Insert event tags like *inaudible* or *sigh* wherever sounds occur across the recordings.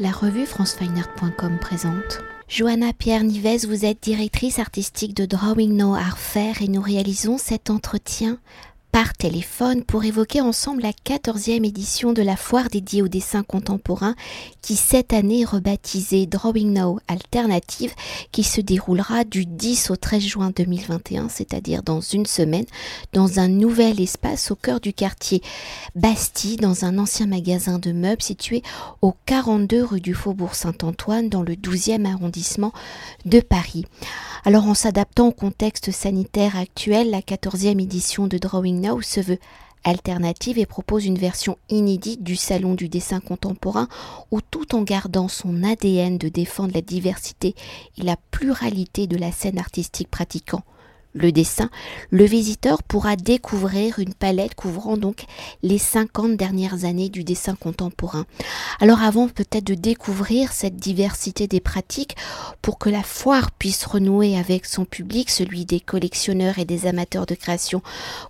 La revue francefineart.com présente. Johanna Pierre Nives, vous êtes directrice artistique de Drawing No Art Fair et nous réalisons cet entretien par téléphone pour évoquer ensemble la 14e édition de la foire dédiée au dessin contemporain qui cette année est rebaptisée Drawing Now Alternative qui se déroulera du 10 au 13 juin 2021, c'est-à-dire dans une semaine, dans un nouvel espace au cœur du quartier Bastille, dans un ancien magasin de meubles situé au 42 rue du Faubourg Saint-Antoine dans le 12e arrondissement de Paris. Alors en s'adaptant au contexte sanitaire actuel, la 14e édition de Drawing Now se veut. Alternative et propose une version inédite du salon du dessin contemporain où tout en gardant son ADN de défendre la diversité et la pluralité de la scène artistique pratiquant le dessin, le visiteur pourra découvrir une palette couvrant donc les 50 dernières années du dessin contemporain. Alors avant peut-être de découvrir cette diversité des pratiques, pour que la foire puisse renouer avec son public, celui des collectionneurs et des amateurs de création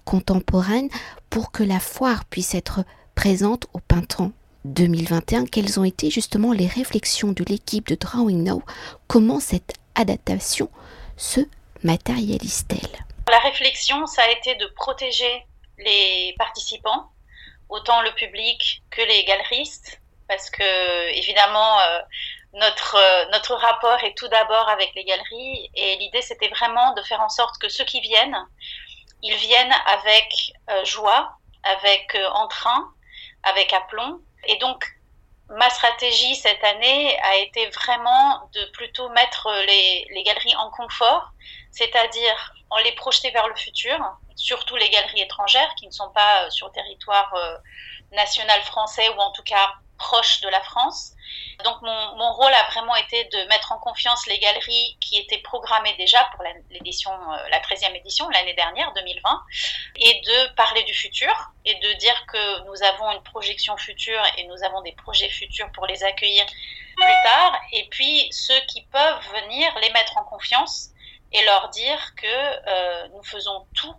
contemporaine, pour que la foire puisse être présente au printemps 2021, quelles ont été justement les réflexions de l'équipe de Drawing Now, comment cette adaptation se matérialise-t-elle? La réflexion, ça a été de protéger les participants, autant le public que les galeristes, parce que évidemment, euh, notre, euh, notre rapport est tout d'abord avec les galeries, et l'idée c'était vraiment de faire en sorte que ceux qui viennent, ils viennent avec euh, joie, avec entrain, avec aplomb, et donc ma stratégie cette année a été vraiment de plutôt mettre les, les galeries en confort, c'est-à-dire en les projeter vers le futur, surtout les galeries étrangères qui ne sont pas euh, sur le territoire euh, national français ou en tout cas proche de la France. Donc mon, mon, rôle a vraiment été de mettre en confiance les galeries qui étaient programmées déjà pour l'édition, euh, la 13e édition l'année dernière, 2020, et de parler du futur et de dire que nous avons une projection future et nous avons des projets futurs pour les accueillir plus tard. Et puis ceux qui peuvent venir les mettre en confiance et leur dire que euh, nous faisons tout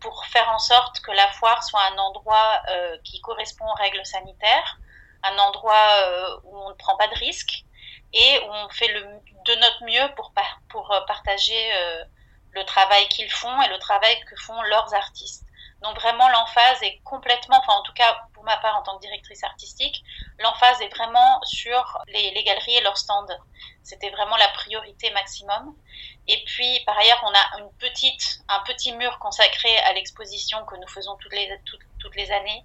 pour faire en sorte que la foire soit un endroit euh, qui correspond aux règles sanitaires, un endroit euh, où on ne prend pas de risques et où on fait le, de notre mieux pour, pour euh, partager euh, le travail qu'ils font et le travail que font leurs artistes. Donc vraiment l'emphase est complètement, enfin en tout cas pour ma part en tant que directrice artistique, l'emphase est vraiment sur les, galeries et leurs stands. C'était vraiment la priorité maximum. Et puis par ailleurs on a un petit mur consacré à l'exposition que nous faisons toutes les, toutes, toutes les années.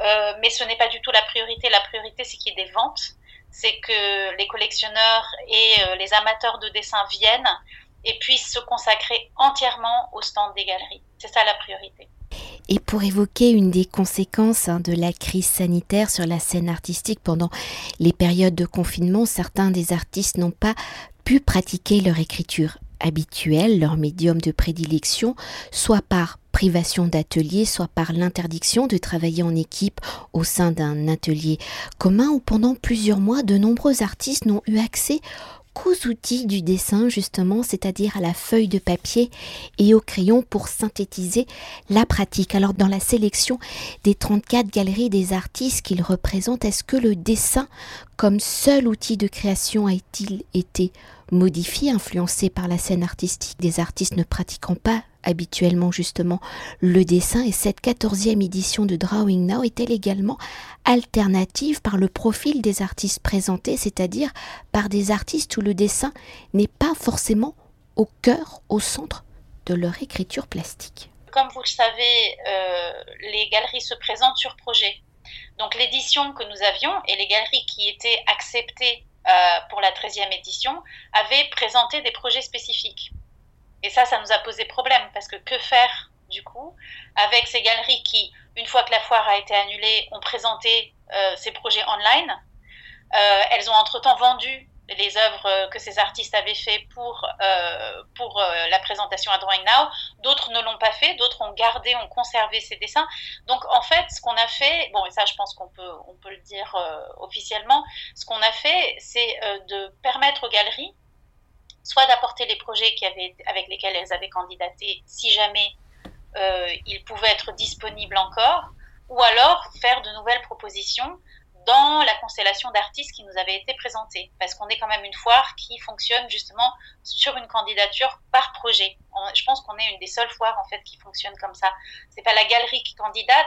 Euh, mais ce n'est pas du tout la priorité. La priorité c'est qu'il y ait des ventes, c'est que les collectionneurs et euh, les amateurs de dessin viennent et puissent se consacrer entièrement au stand des galeries. C'est ça la priorité. Et pour évoquer une des conséquences hein, de la crise sanitaire sur la scène artistique pendant les périodes de confinement, certains des artistes n'ont pas pu pratiquer leur écriture habituelle, leur médium de prédilection, soit par privation d'atelier, soit par l'interdiction de travailler en équipe au sein d'un atelier commun, où pendant plusieurs mois, de nombreux artistes n'ont eu accès qu'aux outils du dessin justement, c'est-à-dire à la feuille de papier et au crayon pour synthétiser la pratique. Alors dans la sélection des 34 galeries des artistes qu'ils représentent, est-ce que le dessin comme seul outil de création a-t-il été modifié, influencé par la scène artistique des artistes ne pratiquant pas habituellement justement le dessin et cette quatorzième édition de Drawing Now est-elle également alternative par le profil des artistes présentés, c'est-à-dire par des artistes où le dessin n'est pas forcément au cœur, au centre de leur écriture plastique? Comme vous le savez, euh, les galeries se présentent sur projet. Donc l'édition que nous avions et les galeries qui étaient acceptées euh, pour la 13e édition avaient présenté des projets spécifiques. Et ça, ça nous a posé problème parce que que faire du coup avec ces galeries qui, une fois que la foire a été annulée, ont présenté euh, ces projets online. Euh, elles ont entre-temps vendu les œuvres que ces artistes avaient fait pour, euh, pour la présentation à Drawing Now. D'autres ne l'ont pas fait, d'autres ont gardé, ont conservé ces dessins. Donc en fait, ce qu'on a fait, bon, et ça je pense qu'on peut, on peut le dire officiellement, ce qu'on a fait, c'est de permettre aux galeries soit d'apporter les projets avec lesquels elles avaient candidaté, si jamais euh, ils pouvaient être disponibles encore, ou alors faire de nouvelles propositions dans la constellation d'artistes qui nous avait été présentée. Parce qu'on est quand même une foire qui fonctionne justement sur une candidature par projet. je pense qu'on est une des seules foires en fait qui fonctionne comme ça. C'est pas la galerie qui candidate,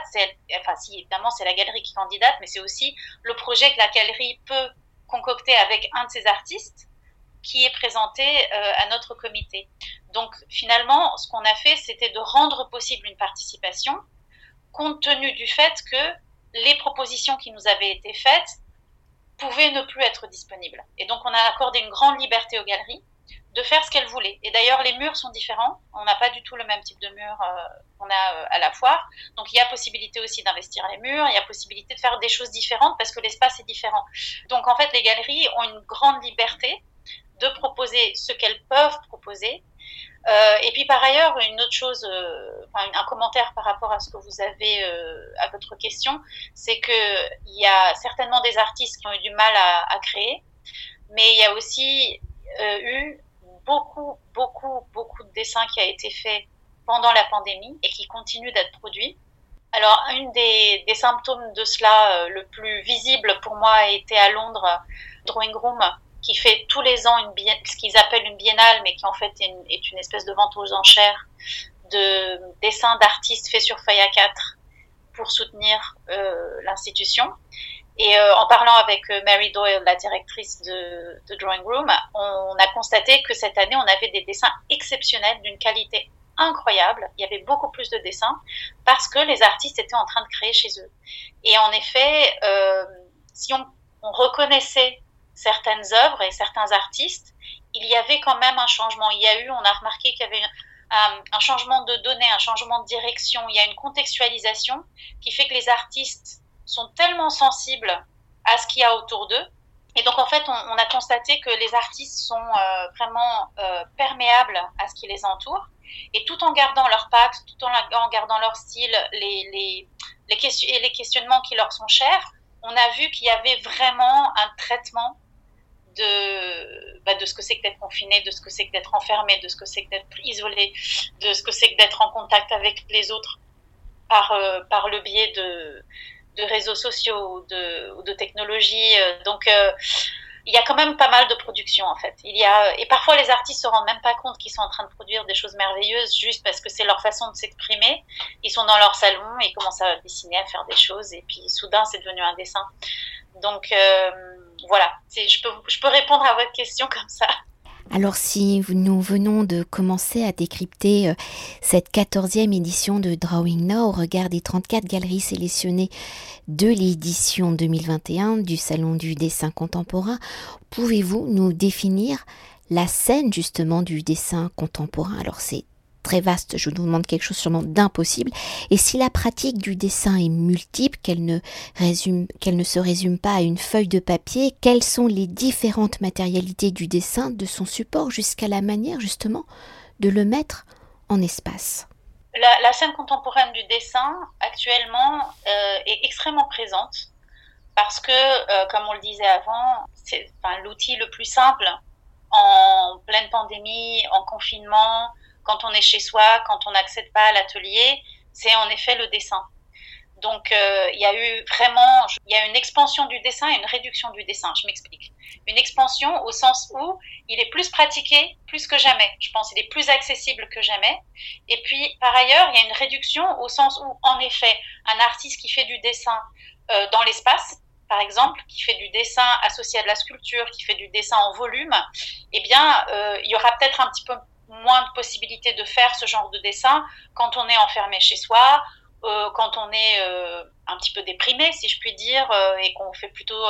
enfin si évidemment c'est la galerie qui candidate, mais c'est aussi le projet que la galerie peut concocter avec un de ses artistes qui est présenté euh, à notre comité. Donc finalement, ce qu'on a fait, c'était de rendre possible une participation compte tenu du fait que les propositions qui nous avaient été faites pouvaient ne plus être disponibles. Et donc on a accordé une grande liberté aux galeries de faire ce qu'elles voulaient. Et d'ailleurs, les murs sont différents. On n'a pas du tout le même type de mur euh, qu'on a euh, à la foire. Donc il y a possibilité aussi d'investir les murs, il y a possibilité de faire des choses différentes parce que l'espace est différent. Donc en fait, les galeries ont une grande liberté de proposer ce qu'elles peuvent proposer euh, et puis par ailleurs, une autre chose, euh, un commentaire par rapport à ce que vous avez euh, à votre question, c'est que il y a certainement des artistes qui ont eu du mal à, créer, mais il y a aussi eu beaucoup, beaucoup, beaucoup de dessins qui a été fait pendant la pandémie et qui continuent d'être produits. Alors, une des, des, symptômes de cela le plus visible pour moi a été à Londres, Drawing Room, qui fait tous les ans une ce qu'ils appellent une biennale, mais qui en fait est une, espèce de vente aux enchères de dessins d'artistes faits sur feuille A4 pour soutenir euh, l'institution. Et euh, en parlant avec euh, Mary Doyle, la directrice de, Drawing Room, on a constaté que cette année, on avait des dessins exceptionnels d'une qualité incroyable. Il y avait beaucoup plus de dessins parce que les artistes étaient en train de créer chez eux. Et en effet, si on reconnaissait certaines œuvres et certains artistes, il y avait quand même un changement. Il y a eu, on a remarqué qu'il y avait un, un changement de données, un changement de direction. Il y a une contextualisation qui fait que les artistes sont tellement sensibles à ce qu'il y a autour d'eux. Et donc, en fait, on, a constaté que les artistes sont euh, vraiment euh, perméables à ce qui les entoure. Et tout en gardant leur patte, tout en, gardant leur style, les, et les questionnements qui leur sont chers, on a vu qu'il y avait vraiment un traitement de, bah, de ce que c'est que d'être confiné, de ce que c'est que d'être enfermé, de ce que c'est que d'être isolé, de ce que c'est que d'être en contact avec les autres par, euh, par le biais de, de réseaux sociaux ou de, technologies. Euh, donc, euh, il y a quand même pas mal de production en fait. Il y a et parfois les artistes se rendent même pas compte qu'ils sont en train de produire des choses merveilleuses juste parce que c'est leur façon de s'exprimer. Ils sont dans leur salon, ils commencent à dessiner, à faire des choses et puis soudain c'est devenu un dessin. Donc voilà, je peux, je peux répondre à votre question *laughs* comme ça. Alors si nous venons de commencer à décrypter euh, cette quatorzième édition de Drawing Now au regard des 34 galeries sélectionnées de l'édition 2021 du Salon du dessin contemporain, pouvez-vous nous définir la scène justement du dessin contemporain? Alors c'est très vaste, je vous demande quelque chose sûrement d'impossible. Et si la pratique du dessin est multiple, qu'elle ne, résume, qu'elle ne se résume pas à une feuille de papier, quelles sont les différentes matérialités du dessin, de son support jusqu'à la manière justement de le mettre en espace? La, scène contemporaine du dessin actuellement euh, est extrêmement présente parce que, euh, comme on le disait avant, c'est l'outil le plus simple en pleine pandémie, en confinement, quand on est chez soi, quand on n'accède pas à l'atelier, c'est en effet le dessin. Donc euh, il y a eu vraiment, il y a une expansion du dessin et une réduction du dessin. Je m'explique. Une expansion au sens où il est plus pratiqué plus que jamais. Je pense qu'il est plus accessible que jamais. Et puis par ailleurs, il y a une réduction au sens où, en effet, un artiste qui fait du dessin euh, dans l'espace, par exemple, qui fait du dessin associé à de la sculpture, qui fait du dessin en volume, eh bien, euh, il y aura peut-être un petit peu moins de possibilités de faire ce genre de dessin quand on est enfermé chez soi, euh, quand on est euh, un petit peu déprimé, si je puis dire, euh, et qu'on fait plutôt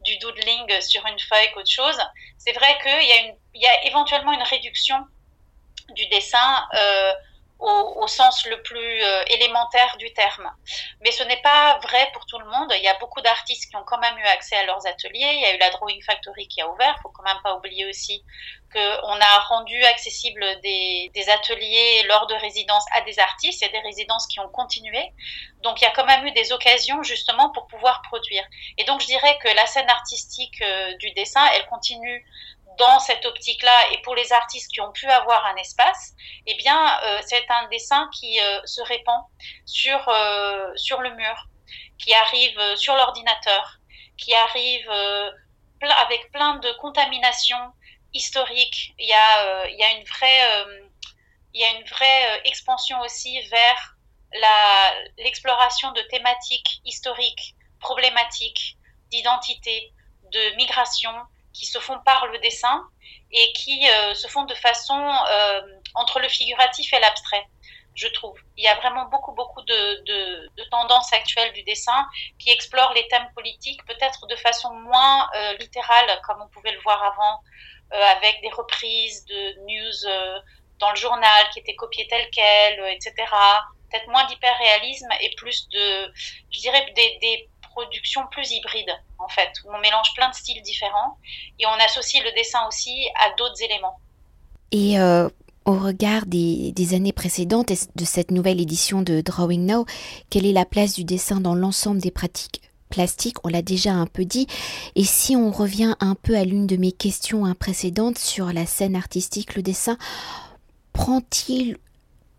du doodling sur une feuille qu'autre chose. C'est vrai qu'il y, y a éventuellement une réduction du dessin au, sens le plus euh, élémentaire du terme. Mais ce n'est pas vrai pour tout le monde. Il y a beaucoup d'artistes qui ont quand même eu accès à leurs ateliers. Il y a eu la Drawing Factory qui a ouvert. Il faut quand même pas oublier aussi qu'on a rendu accessible des, ateliers lors de résidences à des artistes. A des résidences qui ont continué. Donc il y a quand même eu des occasions justement pour pouvoir produire. Et donc je dirais que la scène artistique euh, du dessin, elle continue dans cette optique-là et pour les artistes qui ont pu avoir un espace, eh bien, euh, c'est un dessin qui euh, se répand sur, euh, sur le mur, qui arrive sur l'ordinateur. qui arrive avec plein de contaminations historiques. Il y a, il y a une vraie, il y a une vraie expansion aussi vers l'exploration de thématiques historiques, problématiques, d'identité, de migration, qui se font par le dessin et qui euh, se font de façon euh, entre le figuratif et l'abstrait, je trouve. Il y a vraiment beaucoup, beaucoup de, tendances actuelles du dessin qui explorent les thèmes politiques peut-être de façon moins euh, littérale, comme on pouvait le voir avant, avec des reprises de news dans le journal qui étaient copiées telles quelles, etc. Peut-être moins d'hyperréalisme et plus de, je dirais, des, des production plus hybride, en fait, où on mélange plein de styles différents et on associe le dessin aussi à d'autres éléments. Et euh, au regard des, années précédentes et de cette nouvelle édition de Drawing Now, quelle est la place du dessin dans l'ensemble des pratiques plastiques? On l'a déjà un peu dit. Et si on revient un peu à l'une de mes questions précédentes sur la scène artistique, le dessin prend-il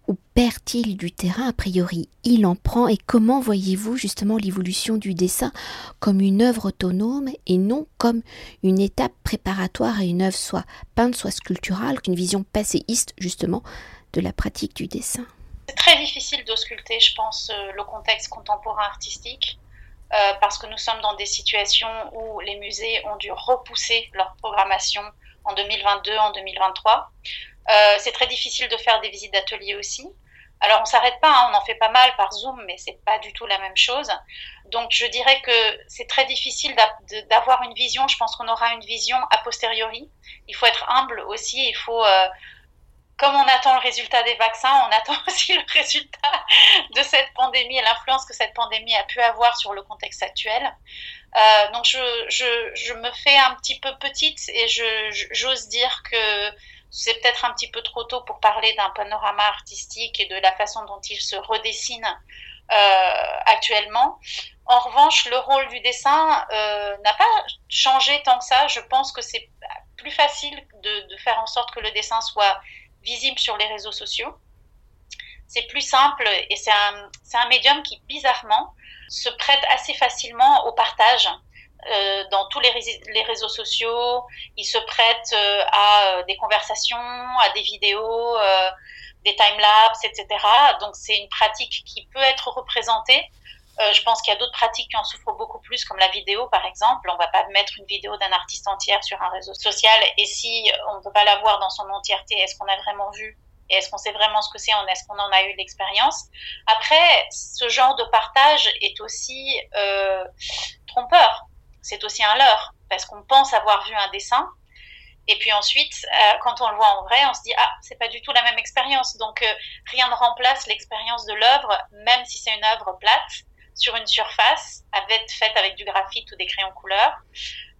ou perd-il du terrain? A priori, il en prend. Et comment voyez-vous justement l'évolution du dessin comme une œuvre autonome et non comme une étape préparatoire à une œuvre soit peinte, soit sculpturale, qu'une vision passéiste justement de la pratique du dessin? C'est très difficile d'ausculter, je pense, euh, le contexte contemporain artistique. Euh, parce que nous sommes dans des situations où les musées ont dû repousser leur programmation en 2022, en 2023. Euh, c'est très difficile de faire des visites d'atelier aussi. Alors on s'arrête pas, hein, on en fait pas mal par Zoom, mais c'est pas du tout la même chose. Donc je dirais que c'est très difficile d'avoir une vision. Je pense qu'on aura une vision a posteriori. Il faut être humble aussi. Il faut, euh, comme on attend le résultat des vaccins, on attend *laughs* aussi le résultat de cette pandémie et l'influence que cette pandémie a pu avoir sur le contexte actuel. Euh, donc je, me fais un petit peu petite et j'ose dire que c'est peut-être un petit peu trop tôt pour parler d'un panorama artistique et de la façon dont il se redessine euh, actuellement. En revanche, le rôle du dessin euh, n'a pas changé tant que ça. Je pense que c'est plus facile de, de, faire en sorte que le dessin soit visible sur les réseaux sociaux. C'est plus simple et c'est un, un médium qui, bizarrement, se prête assez facilement au partage. Euh, dans tous les, réseaux sociaux. Ils se prêtent euh, à euh, des conversations, à des vidéos, des time-lapse, etc. Donc c'est une pratique qui peut être représentée. je pense qu'il y a d'autres pratiques qui en souffrent beaucoup plus, comme la vidéo par exemple. On va pas mettre une vidéo d'un artiste entière sur un réseau social et si on ne peut pas la voir dans son entièreté, est-ce qu'on a vraiment vu? Et est-ce qu'on sait vraiment ce que c'est? Est-ce qu'on en a eu l'expérience? Après, ce genre de partage est aussi euh, trompeur c'est aussi un leurre, parce qu'on pense avoir vu un dessin, et puis ensuite, euh, quand on le voit en vrai, on se dit ah, c'est pas du tout la même expérience. Donc euh, rien ne remplace l'expérience de l'œuvre, même si c'est une œuvre plate sur une surface, avec, faite avec du graphite ou des crayons couleur.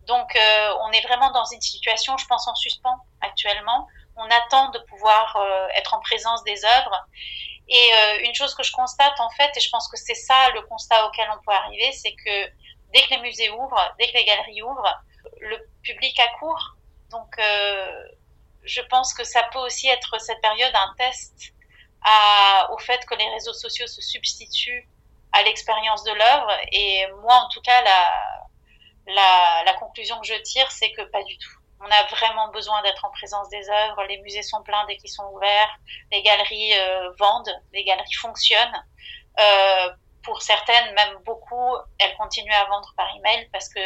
Donc euh, on est vraiment dans une situation, je pense, en suspens actuellement. On attend de pouvoir être en présence des œuvres. Et une chose que je constate en fait, et je pense que c'est ça le constat auquel on peut arriver, c'est que dès que les musées ouvrent, dès que les galeries ouvrent, le public accourt. Donc, euh, je pense que ça peut aussi être cette période un test au fait que les réseaux sociaux se substituent à l'expérience de l'œuvre. Et moi, en tout cas, la conclusion que je tire, c'est que pas du tout. On a vraiment besoin d'être en présence des œuvres. Les musées sont pleins dès qu'ils sont ouverts. Les galeries euh, vendent, les galeries fonctionnent. Euh, pour certaines, même beaucoup, elles continuent à vendre par email parce que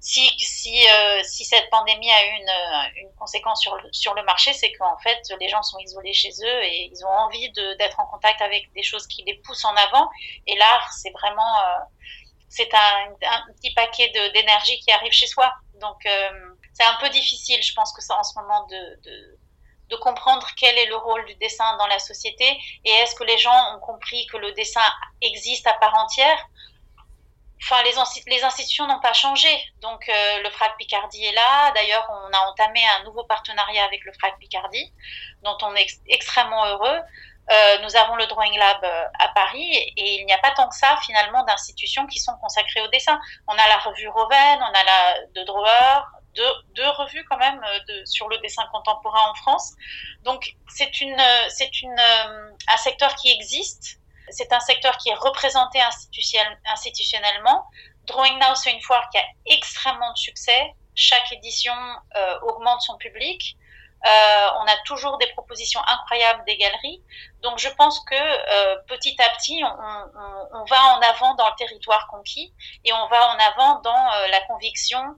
si, si, euh, si cette pandémie a une, euh, une conséquence sur le, sur le marché, c'est qu'en fait, les gens sont isolés chez eux et ils ont envie d'être en contact avec des choses qui les poussent en avant. Et l'art, c'est vraiment, euh, c'est un, un, petit paquet d'énergie qui arrive chez soi. Donc, c'est un peu difficile, je pense que ça, en ce moment, de, de de comprendre quel est le rôle du dessin dans la société et est-ce que les gens ont compris que le dessin existe à part entière? Enfin, les, institutions n'ont pas changé. Donc, euh, le FRAC Picardie est là. D'ailleurs, on a entamé un nouveau partenariat avec le FRAC Picardie, dont on est extrêmement heureux. Euh, nous avons le Drawing Lab euh, à Paris et il n'y a pas tant que ça finalement d'institutions qui sont consacrées au dessin. On a la revue Roven, on a la de Drawer, deux, revues quand même euh, sur le dessin contemporain en France. Donc c'est une, euh, c'est une, euh, un secteur qui existe. C'est un secteur qui est représenté institutionnellement. Drawing Now, c'est une foire qui a extrêmement de succès. Chaque édition augmente son public. On a toujours des propositions incroyables des galeries. Donc je pense que petit à petit, on, va en avant dans le territoire conquis et on va en avant dans la conviction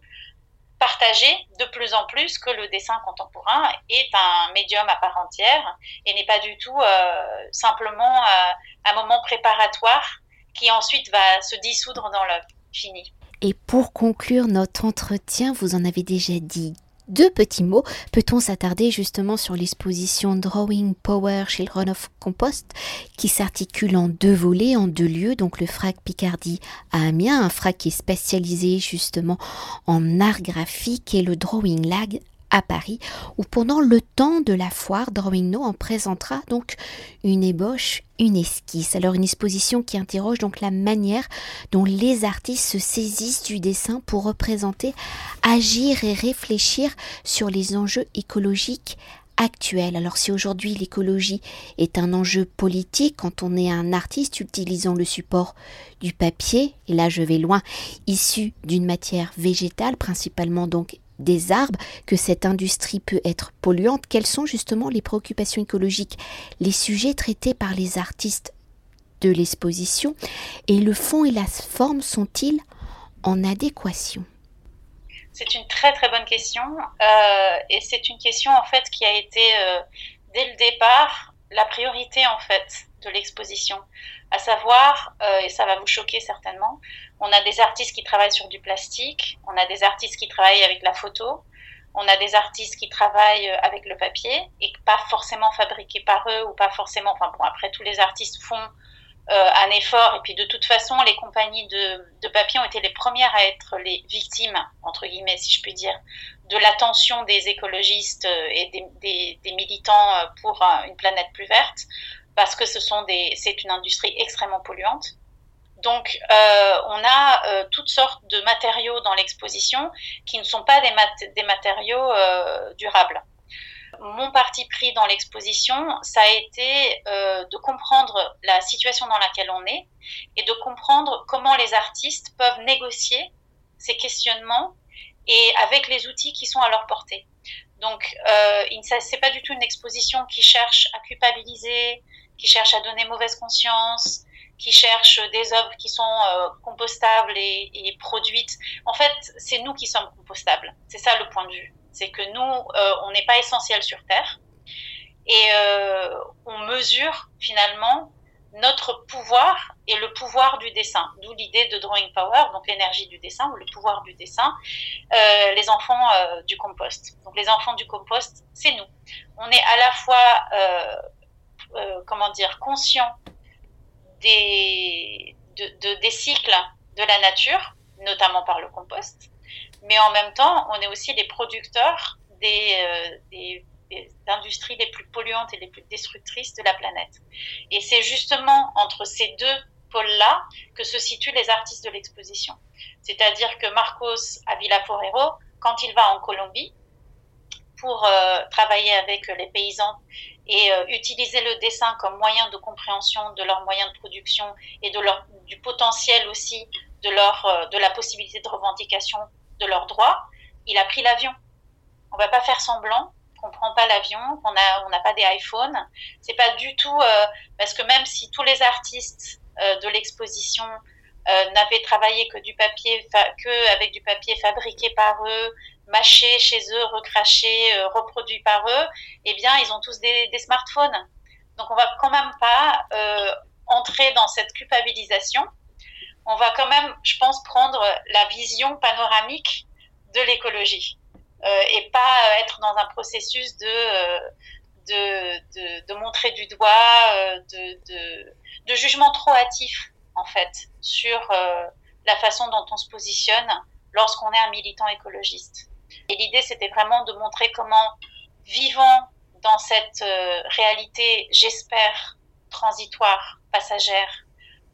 partagée de plus en plus que le dessin contemporain est un médium à part entière et n'est pas du tout euh, simplement un moment préparatoire qui ensuite va se dissoudre dans l'œuvre finie. Et pour conclure notre entretien, vous en avez déjà dit deux petits mots. Peut-on s'attarder justement sur l'exposition Drawing Power Children of Compost qui s'articule en deux volets, en deux lieux, donc le FRAC Picardie à Amiens, un FRAC qui est spécialisé justement en art graphique et le Drawing Lag à Paris, où pendant le temps de la foire, Drawing No en présentera donc une ébauche, une esquisse. Alors une exposition qui interroge donc la manière dont les artistes se saisissent du dessin pour représenter, agir et réfléchir sur les enjeux écologiques actuels. Alors si aujourd'hui l'écologie est un enjeu politique, quand on est un artiste utilisant le support du papier, et là je vais loin, issu d'une matière végétale, principalement donc des arbres, que cette industrie peut être polluante, quelles sont justement les préoccupations écologiques, les sujets traités par les artistes de l'exposition, et le fond et la forme sont-ils en adéquation? C'est une très très bonne question, euh, et c'est une question en fait qui a été euh, dès le départ la priorité en fait de l'exposition, à savoir, euh, et ça va vous choquer certainement, on a des artistes qui travaillent sur du plastique, on a des artistes qui travaillent avec la photo, on a des artistes qui travaillent euh, avec le papier et pas forcément fabriqués par eux ou pas forcément. Enfin bon, après tous les artistes font euh, un effort et puis de toute façon les compagnies de, papier ont été les premières à être les victimes entre guillemets si je puis dire de l'attention des écologistes et des militants pour une planète plus verte parce que ce sont des c'est une industrie extrêmement polluante donc, euh, on a euh, toutes sortes de matériaux dans l'exposition qui ne sont pas des, des matériaux euh, durables. Mon parti pris dans l'exposition, ça a été de comprendre la situation dans laquelle on est et de comprendre comment les artistes peuvent négocier ces questionnements et avec les outils qui sont à leur portée. Donc, euh, c'est pas du tout une exposition qui cherche à culpabiliser, qui cherche à donner mauvaise conscience, qui cherchent des œuvres qui sont euh, compostables et, et, produites. En fait, c'est nous qui sommes compostables. C'est ça le point de vue. C'est que nous, euh, on n'est pas essentiel sur Terre et euh, on mesure finalement notre pouvoir et le pouvoir du dessin. D'où l'idée de drawing power, donc l'énergie du dessin ou le pouvoir du dessin. Euh, les enfants du compost. Donc les enfants du compost, c'est nous. On est à la fois, comment dire, conscient des, de, des cycles de la nature, notamment par le compost, mais en même temps, on est aussi les producteurs des, euh, des, des, industries les plus polluantes et les plus destructrices de la planète. Et c'est justement entre ces deux pôles-là que se situent les artistes de l'exposition. C'est-à-dire que Marcos Avila-Forero, quand il va en Colombie pour euh, travailler avec les paysans et euh, utiliser le dessin comme moyen de compréhension de leurs moyens de production et de leur, du potentiel aussi de, leur, euh, de la possibilité de revendication de leurs droits, il a pris l'avion. On va pas faire semblant qu'on prend pas l'avion, qu'on a, on n'a pas des iPhones. C'est pas du tout euh, parce que même si tous les artistes de l'exposition n'avaient travaillé que du papier, que avec du papier fabriqué par eux, mâché chez eux, recraché, euh, reproduit par eux, eh bien, ils ont tous des, smartphones. Donc, on va quand même pas euh, entrer dans cette culpabilisation. On va quand même, je pense, prendre la vision panoramique de l'écologie euh, et pas être dans un processus de euh, de, de, montrer du doigt, euh, de, de jugement trop hâtif en fait sur la façon dont on se positionne lorsqu'on est un militant écologiste. Et l'idée, c'était vraiment de montrer comment, vivant dans cette euh, réalité, j'espère, transitoire, passagère,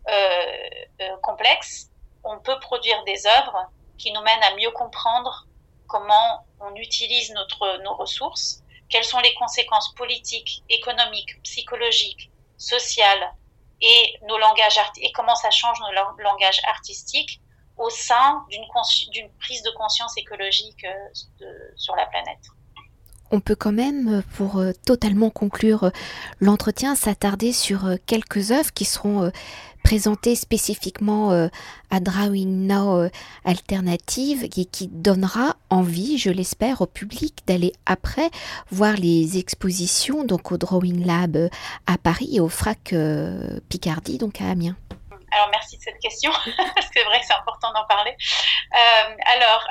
euh, euh, complexe, on peut produire des œuvres qui nous mènent à mieux comprendre comment on utilise notre, nos ressources, quelles sont les conséquences politiques, économiques, psychologiques, sociales et nos langages et comment ça change nos langages artistiques au sein d'une prise de conscience écologique sur la planète. On peut quand même, pour totalement conclure l'entretien, s'attarder sur quelques œuvres qui seront présenté spécifiquement euh, à Drawing Now euh, Alternative et qui donnera envie, je l'espère, au public d'aller après voir les expositions donc au Drawing Lab euh, à Paris et au FRAC Picardie, donc à Amiens. Alors merci de cette question, *laughs* c'est vrai que c'est important d'en parler. alors,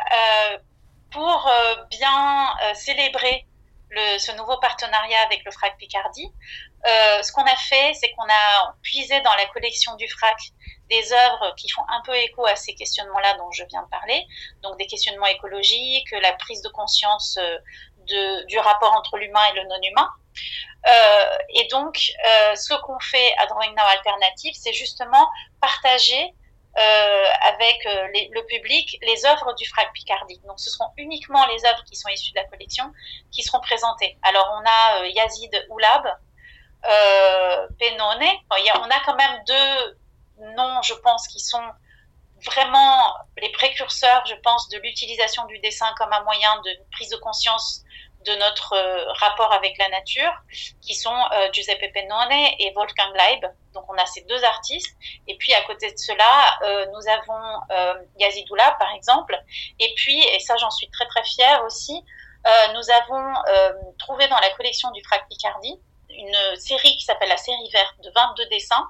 pour bien célébrer ce nouveau partenariat avec le FRAC Picardie, euh, ce qu'on a fait, c'est qu'on a puisé dans la collection du FRAC des œuvres qui font un peu écho à ces questionnements-là dont je viens de parler, donc des questionnements écologiques, la prise de conscience euh, du rapport entre l'humain et le non-humain. Euh, et donc, euh, ce qu'on fait à Drawing Now Alternative, c'est justement partager euh, avec le public les œuvres du FRAC Picardie. Donc ce seront uniquement les œuvres qui sont issues de la collection qui seront présentées. Alors on a Yazid Oulab, Penone, on a quand même deux noms, je pense, qui sont vraiment les précurseurs, je pense, de l'utilisation du dessin comme un moyen de prise de conscience de notre euh, rapport avec la nature, qui sont euh, Giuseppe Pennone et Wolfgang Leib. Donc on a ces deux artistes. Et puis à côté de cela, euh, nous avons Yazidoula, par exemple. Et puis, et ça j'en suis très très fière aussi, nous avons trouvé dans la collection du Frac Picardie une série qui s'appelle la série verte de 22 dessins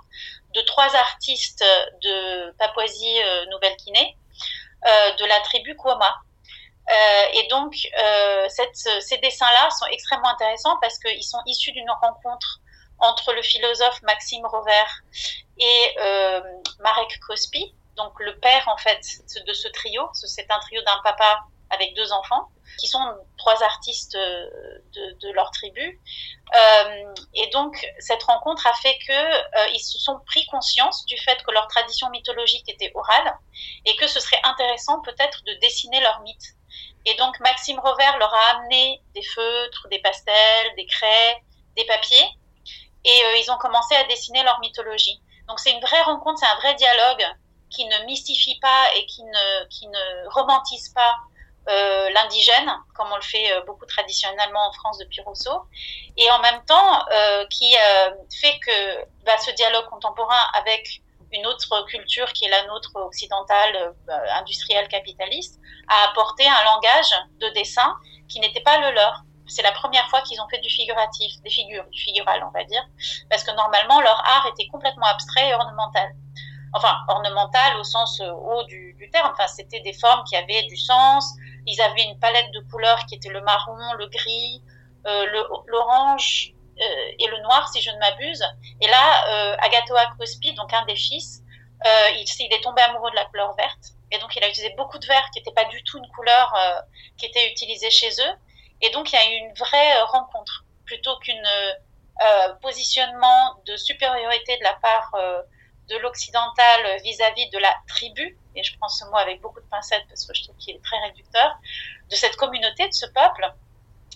de trois artistes de Papouasie-Nouvelle-Guinée de la tribu Kwama. Euh, et donc, euh, ces dessins-là sont extrêmement intéressants parce qu'ils sont issus d'une rencontre entre le philosophe Maxime Rovert et euh, Marek Kospi, donc le père en fait de ce trio. C'est un trio d'un papa avec deux enfants, qui sont trois artistes de, leur tribu. Et donc, cette rencontre a fait que euh, ils se sont pris conscience du fait que leur tradition mythologique était orale et que ce serait intéressant peut-être de dessiner leur mythe. Et donc Maxime Rovert leur a amené des feutres, des pastels, des craies, des papiers, et euh, ils ont commencé à dessiner leur mythologie. Donc c'est une vraie rencontre, c'est un vrai dialogue qui ne mystifie pas et qui ne, qui ne romantise pas euh, l'indigène, comme on le fait euh, beaucoup traditionnellement en France depuis Rousseau, et en même temps euh, qui euh, fait que bah, ce dialogue contemporain avec une autre culture qui est la nôtre occidentale, euh, industrielle, capitaliste, a apporté un langage de dessin qui n'était pas le leur. C'est la première fois qu'ils ont fait du figuratif, des figures, du figural, on va dire, parce que normalement leur art était complètement abstrait et ornemental. Enfin, ornemental au sens euh, haut du, terme. Enfin, c'était des formes qui avaient du sens. Ils avaient une palette de couleurs qui était le marron, le gris, euh, l'orange, et le noir, si je ne m'abuse. Et là, euh, Agatoa Crosby, donc un des fils, euh, il, il, est tombé amoureux de la couleur verte. Et donc, il a utilisé beaucoup de vert qui n'était pas du tout une couleur euh, qui était utilisée chez eux. Et donc, il y a eu une vraie euh, rencontre plutôt qu'une euh, positionnement de supériorité de la part de l'occidental vis-à-vis de la tribu. Et je prends ce mot avec beaucoup de pincettes parce que je trouve qu'il est très réducteur de cette communauté, de ce peuple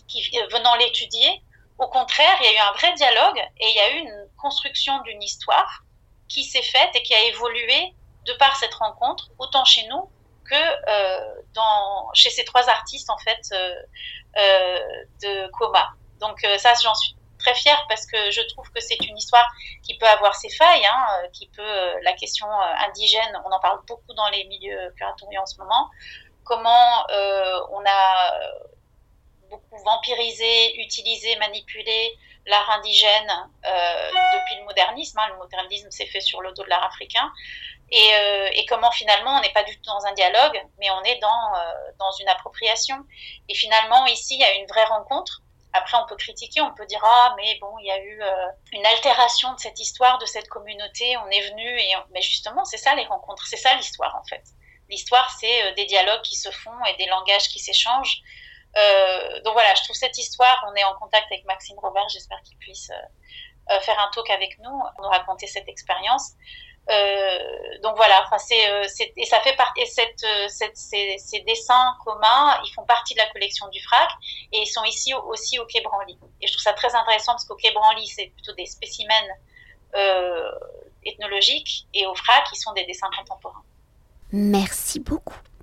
qui, venant l'étudier, au contraire, il y a eu un vrai dialogue et il y a eu une construction d'une histoire qui s'est faite et qui a évolué de par cette rencontre, autant chez nous que euh, dans, chez ces trois artistes en fait euh, euh, de Coma. Donc euh, ça, j'en suis très fière parce que je trouve que c'est une histoire qui peut avoir ses failles, hein, qui peut euh, la question euh, indigène, on en parle beaucoup dans les milieux curatoriaux en ce moment. Comment on a beaucoup vampirisé, utilisé, manipulé l'art indigène euh, depuis le modernisme. Hein. Le modernisme s'est fait sur le dos de l'art africain. Et, euh, et, comment finalement on n'est pas du tout dans un dialogue, mais on est dans, euh, dans une appropriation. Et finalement ici il y a une vraie rencontre. Après on peut critiquer, on peut dire ah mais bon il y a eu une altération de cette histoire, de cette communauté. On est venu et mais justement c'est ça les rencontres, c'est ça l'histoire en fait. L'histoire c'est des dialogues qui se font et des langages qui s'échangent. Euh, donc voilà, je trouve cette histoire, on est en contact avec Maxime Robert, j'espère qu'il puisse euh, euh, faire un talk avec nous, nous raconter cette expérience. Donc voilà, enfin c'est, et ça fait partie, ces, ces, dessins communs, ils font partie de la collection du FRAC et ils sont ici aussi au Quai Branly. Et je trouve ça très intéressant parce qu'au Quai Branly, c'est plutôt des spécimens ethnologiques et au FRAC, ils sont des dessins contemporains. Merci beaucoup.